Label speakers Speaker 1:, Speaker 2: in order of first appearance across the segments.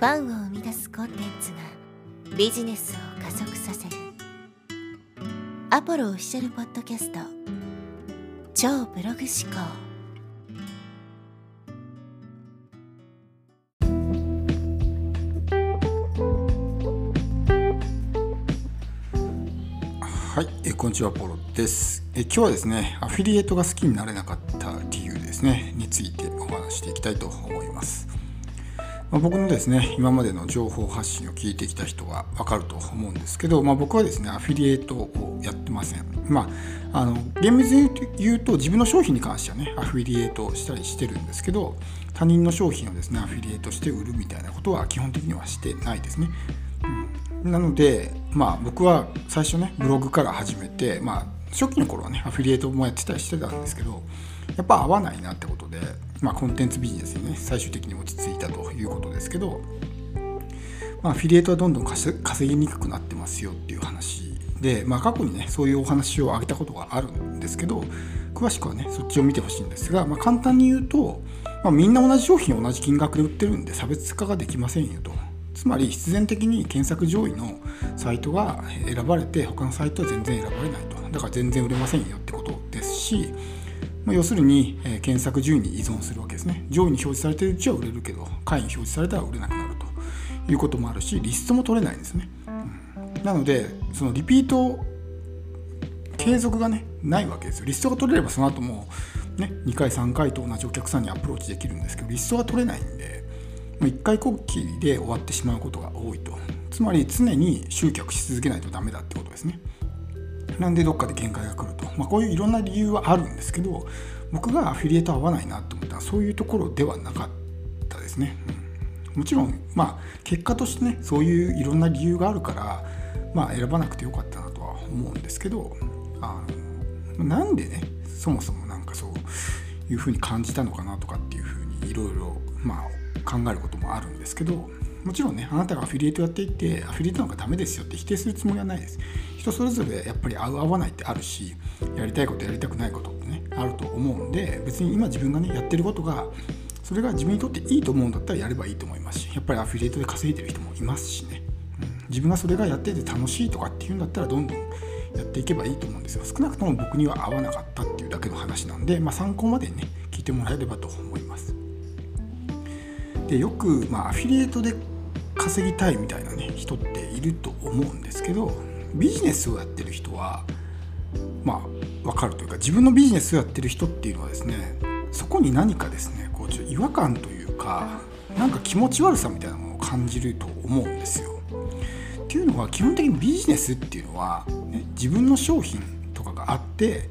Speaker 1: ファンを生み出すコンテンツがビジネスを加速させる。アポロオフィシャルポッドキャスト。超ブログ思考。
Speaker 2: はい、えこんにちはポロです。え今日はですねアフィリエイトが好きになれなかった理由ですねについてお話していきたいと思います。まあ、僕のですね今までの情報発信を聞いてきた人は分かると思うんですけど、まあ、僕はですねアフィリエイトをやってません。まああの厳密に言うと自分の商品に関してはねアフィリエイトしたりしてるんですけど他人の商品をですねアフィリエイトして売るみたいなことは基本的にはしてないですね、うん、なのでまあ僕は最初ねブログから始めてまあ初期の頃はねアフィリエイトもやってたりしてたんですけどやっぱ合わないなってことでまあ、コンテンツビジネスにね最終的に落ち着いたということですけど、まあ、アフィリエイトはどんどん稼ぎにくくなってますよっていう話で、まあ、過去にねそういうお話を挙げたことがあるんですけど詳しくはねそっちを見てほしいんですが、まあ、簡単に言うと、まあ、みんな同じ商品を同じ金額で売ってるんで差別化ができませんよと。つまり必然的に検索上位のサイトが選ばれて他のサイトは全然選ばれないとだから全然売れませんよってことですしまあ、要するに、えー、検索順位に依存するわけですね。上位に表示されているうちは売れるけど下位に表示されたら売れなくなると。いうこともあるしリストも取れないんですね、うん、なのでそのリピート継続がねないわけですよ。リストが取れればその後もね2回3回と同じお客さんにアプローチできるんですけどリストが取れないんでもう1回こっきりで終わってしまうことが多いと。つまり常に集客し続けないとダメだってことですね。なんでどっかで限界が来ると、まあ、こういういろんな理由はあるんですけど僕がアフィリエイト合わないなと思った。らそういうところではなかったですね、うん、もちろんまあ結果としてねそういういろんな理由があるからまあ選ばなくてよかったなとは思うんですけどあのなんでねそもそもなんかそういうふうに感じたのかなとかっていうふうにいろいろまあ考えることもあるんですけどもちろんねあなたがアフィリエイトやっていてアフィリエイトなんかダメですよって否定するつもりはないです。人それぞれやっぱり合う合わないってあるしやりたいことやりたくないことってねあると思うんで別に今自分がねやってることがそれが自分にとっていいと思うんだったらやればいいと思いますしやっぱりアフィリエイトで稼いでる人もいますしね、うん、自分がそれがやってて楽しいとかっていうんだったらどんどんやっていけばいいと思うんですよ。少なくとも僕には合わなかったっていうだけの話なんで、まあ、参考までにね聞いてもらえればと思います。でよく、まあ、アフィリエイトで稼ぎたいみたいなね人っていると思うんですけどビジネスをやってる人はまあ分かるというか自分のビジネスをやってる人っていうのはですねそこに何かですねこうちょ違和感というかなんか気持ち悪さみたいなものを感じると思うんですよ。っていうのは基本的にビジネスっていうのは、ね、自分の商品とかがあって、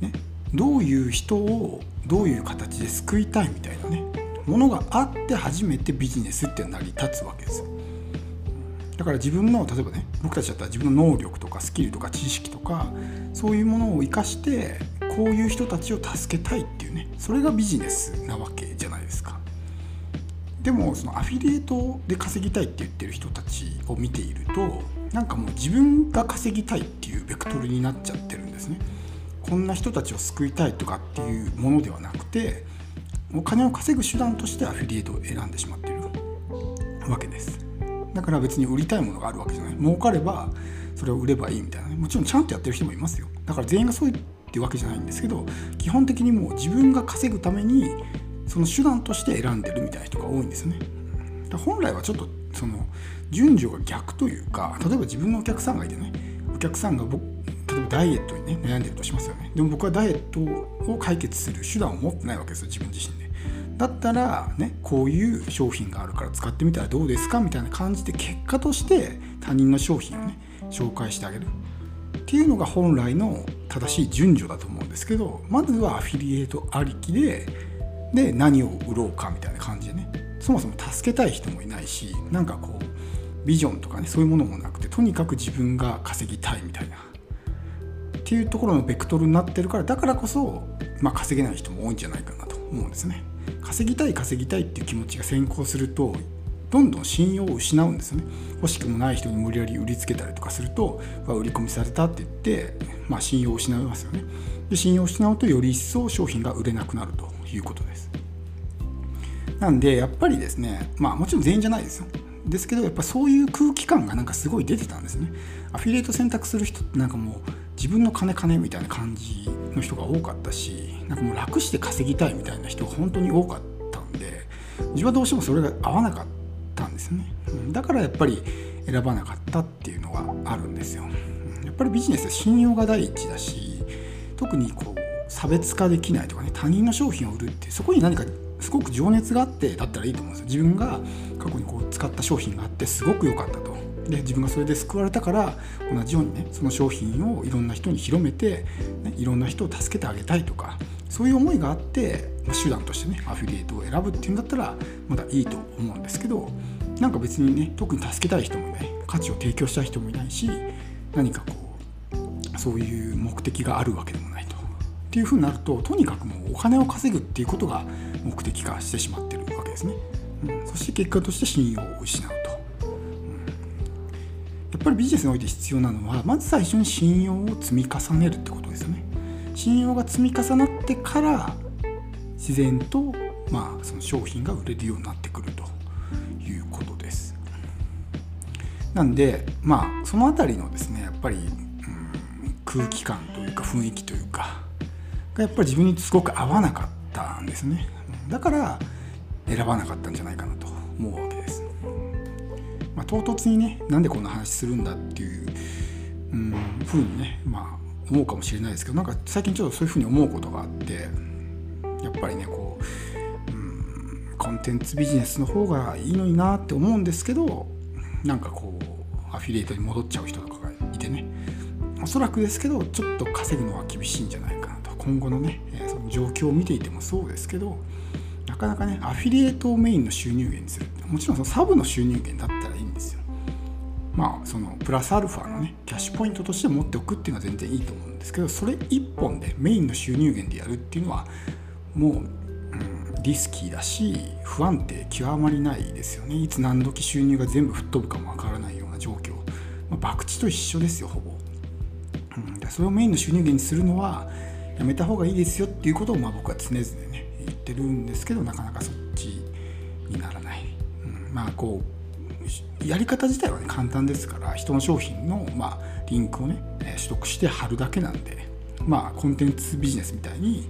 Speaker 2: ね、どういう人をどういう形で救いたいみたいなねものがあって初めてビジネスって成り立つわけです。だから自分の例えばね僕たちだったら自分の能力とかスキルとか知識とかそういうものを生かしてこういう人たちを助けたいっていうねそれがビジネスなわけじゃないですか。でもそのアフィリエイトで稼ぎたいって言ってる人たちを見ているとなんかもう自分が稼ぎたいっていうベクトルになっちゃってるんですね。こんな人たちを救いたいとかっていうものではなくてお金を稼ぐ手段としてアフィリエイトを選んでしまっているわけです。だから別に売りたいものがあるわけじゃない。儲かればそれを売ればいいみたいな。もちろんちゃんとやってる人もいますよ。だから全員がそうってわけじゃないんですけど基本的にもう自分が稼ぐためにその手段として選んでるみたいな人が多いんですね。本来はちょっとその順序が逆というか例えば自分のお客さんがいてね。お客さんが僕例えばダイエットにね悩んでるとしますよね。でも僕はダイエットを解決する手段を持ってないわけですよ自分自身で。だったらねこういう商品があるから使ってみたらどうですかみたいな感じで結果として他人の商品をね紹介してあげる。っていうのが本来の正しい順序だと思うんですけどまずはアフィリエイトありきでで何を売ろうかみたいな感じでね。そもそも助けたい人もいないしなんかこうビジョンとかねそういうものもなくてとにかく自分が稼ぎたいみたいな。っていうところのベクトルになってるからだからこそ、まあ、稼げない人も多いんじゃないかなと思うんですね。稼ぎたい稼ぎたいっていう気持ちが先行するとどんどん信用を失うんですよね。欲しくもない人に無理やり売りつけたりとかすると売り込みされたって言って、まあ、信用を失いますよね。で信用を失うとより一層商品が売れなくなるということです。なんでやっぱりですねまあもちろん全員じゃないですよ。ですけどやっぱそういう空気感がなんかすごい出てたんですね。アフィリエイト選択する人ってなんかもう自分の金金みたいな感じの人が多かったしなんかもう楽して稼ぎたいみたいな人が本当に多かったんで自分はどうしてもそれが合わなかったんですよね。だからやっぱり選ばなかったっていうのがあるんですよ。やっぱりビジネスは信用が第一だし特にこう差別化できないとかね他人の商品を売るってそこに何かすごく情熱があってだったらいいと思うんですよ。自分が過去にこう使った商品があってすごく良かったと。で自分がそれで救われたから同じようにねその商品をいろんな人に広めて、ね、いろんな人を助けてあげたいとかそういう思いがあって、手段としてねアフィリエイトを選ぶっていうんだったらまだいいと思うんですけどなんか別にね特に助けたい人もいない価値を提供したい人もいないし何かこうそういう目的があるわけでもないと。っていうふうになるととにかくもうお金を稼ぐっていうことが目的化してしまってるわけですね。うん、そして結果として信用を失うと。やっぱりビジネスにおいて必要なのはまず最初に信用を積み重ねるってことですよね。信用が積み重なってから自然と、まあ、その商品が売れるようになってくるということです。なんでまあその辺りのですねやっぱり、うん、空気感というか雰囲気というかがやっぱり自分にすごく合わなかったんですね。だから選ばなかったんじゃないかなと思うわけです。まあ、唐突にねなんでこんな話するんだっていう、うん、ふうにね、まあ、思うかもしれないですけどなんか最近ちょっとそういうふうに思うことがあってやっぱりねこう、うん、コンテンツビジネスの方がいいのになって思うんですけどなんかこうアフィリエイトに戻っちゃう人とかがいてね。おそらくですけどちょっと稼ぐのは厳しいんじゃないかなと。今後のねその状況を見ていてもそうですけどなかなかねアフィリエイトをメインの収入源にするもちろんそのサブの収入源だったらいいんですよまあそのプラスアルファのねキャッシュポイントとして持っておくっていうのは全然いいと思うんですけどそれ1本でメインの収入源でやるっていうのはもう、うん、リスキーだし不安定極まりないですよね。いつ何時収入が全部吹っ飛ぶかもわからないような状況、まあ、博打と一緒ですよほぼ、うん、それをメインの収入源にするのはやめた方がいいですよっていうことをまあ僕は常々ね言ってるんですけどなかなかそっちにならない、うん、まあこうやり方自体はね簡単ですから人の商品の、まあ、リンクをね取得して貼るだけなんでまあコンテンツビジネスみたいに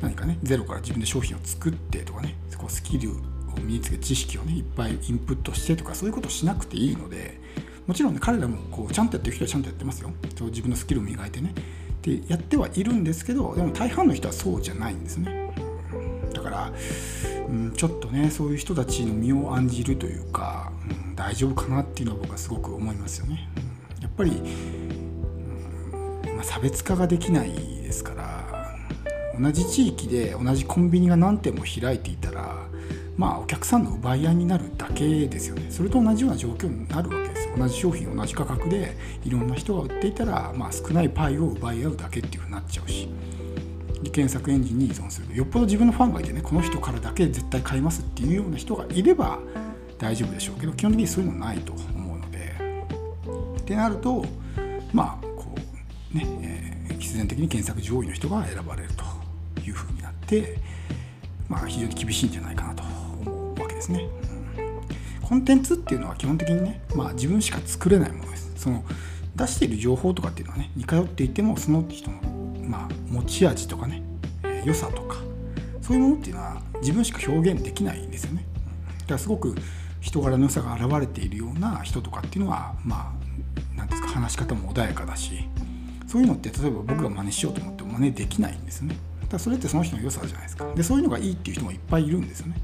Speaker 2: 何かねゼロから自分で商品を作ってとかねこうスキルを身につけ知識をねいっぱいインプットしてとかそういうことしなくていいのでもちろんね彼らもこうちゃんとやってる人はちゃんとやってますよ。そう自分のスキルを磨いてね。でやってはいるんですけどでも大半の人はそうじゃないんですね。だから、うん、ちょっとねそういう人たちの身を案じるというか、うん、大丈夫かなっていうのは僕はすごく思いますよね。やっぱり、まあ、差別化ができないですから同じ地域で同じコンビニが何店も開いていたらまあお客さんの奪い合いになるだけですよね。それと同じような状況になるわけです同じ商品同じ価格でいろんな人が売っていたら、まあ、少ないパイを奪い合うだけっていうふうになっちゃうし検索エンジンに依存する。よっぽど自分のファンがいてねこの人からだけ絶対買いますっていうような人がいれば大丈夫でしょうけど基本的にそういうのないと思うのでってなるとまあこうね、えー、必然的に検索上位の人が選ばれるというふうになってまあ非常に厳しいんじゃないかなと思うわけですね。うん、コンテンツっていうのは基本的にね、まあ、自分しか作れないものです。その出している情報とかっていうのはね似通っていてもその人のまあ、持ち味とかね、えー、良さとかそういうものっていうのは自分しか表現できないんですよね。だからすごく人柄の良さが現れているような人とかっていうのはまあ何ですか話し方も穏やかだしそういうのって例えば僕が真似しようと思っても真似できないんですね。だからそれってその人の良さじゃないですか。でそういうのがいいっていう人もいっぱいいるんですよね。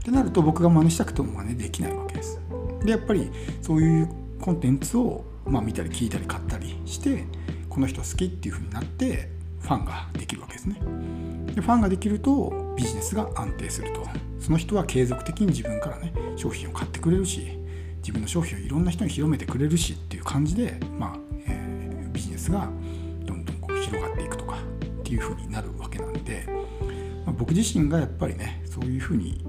Speaker 2: ってなると僕が真似したくても真似できないわけです。でやっぱりそういうコンテンツを、まあ、見たり聞いたり買ったりしてこの人好きっていう風になってファンができるわけですねでファンができるとビジネスが安定するとその人は継続的に自分からね商品を買ってくれるし自分の商品をいろんな人に広めてくれるしっていう感じで、まあえー、ビジネスがどんどんこう広がっていくとかっていう風になるわけなんで、まあ、僕自身がやっぱりねそういう風に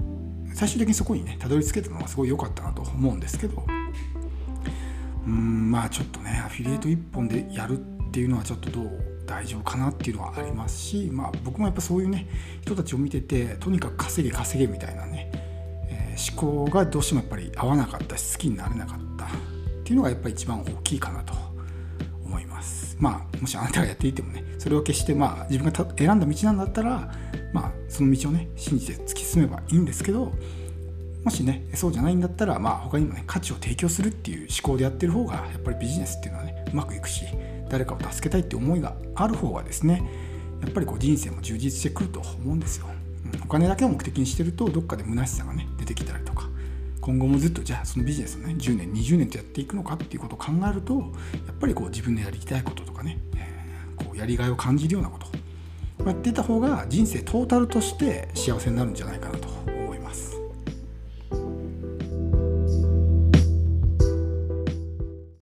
Speaker 2: 最終的にそこにねたどり着けたのはすごい良かったなと思うんですけどうんまあちょっとねアフィリエイト1本でやるっていうのはちょっとどう大丈夫かなっていうのはありますし、まあ、僕もやっぱそういうね人たちを見ててとにかく稼げ稼げみたいなね、えー、思考がどうしてもやっぱり合わなかったし好きになれなかったっていうのがやっぱり一番大きいかなと思います。まあもしあなたがやっていてもねそれを決してまあ自分が選んだ道なんだったらまあその道をね信じて突き進めばいいんですけどもしねそうじゃないんだったらまあ他にもね価値を提供するっていう思考でやってる方がやっぱりビジネスっていうのはねうまくいくし誰かを助けたいって思いがある方がですねやっぱりこう人生も充実してくると思うんですよ。うんお金だけを目的にしてるとどっかで虚しさがね出てきたりとか今後もずっとじゃあそのビジネスをね10年20年とやっていくのかっていうことを考えるとやっぱりこう自分のやりたいこととかね、えー、こうやりがいを感じるようなことやってた方が人生トータルとして幸せになるんじゃないかなと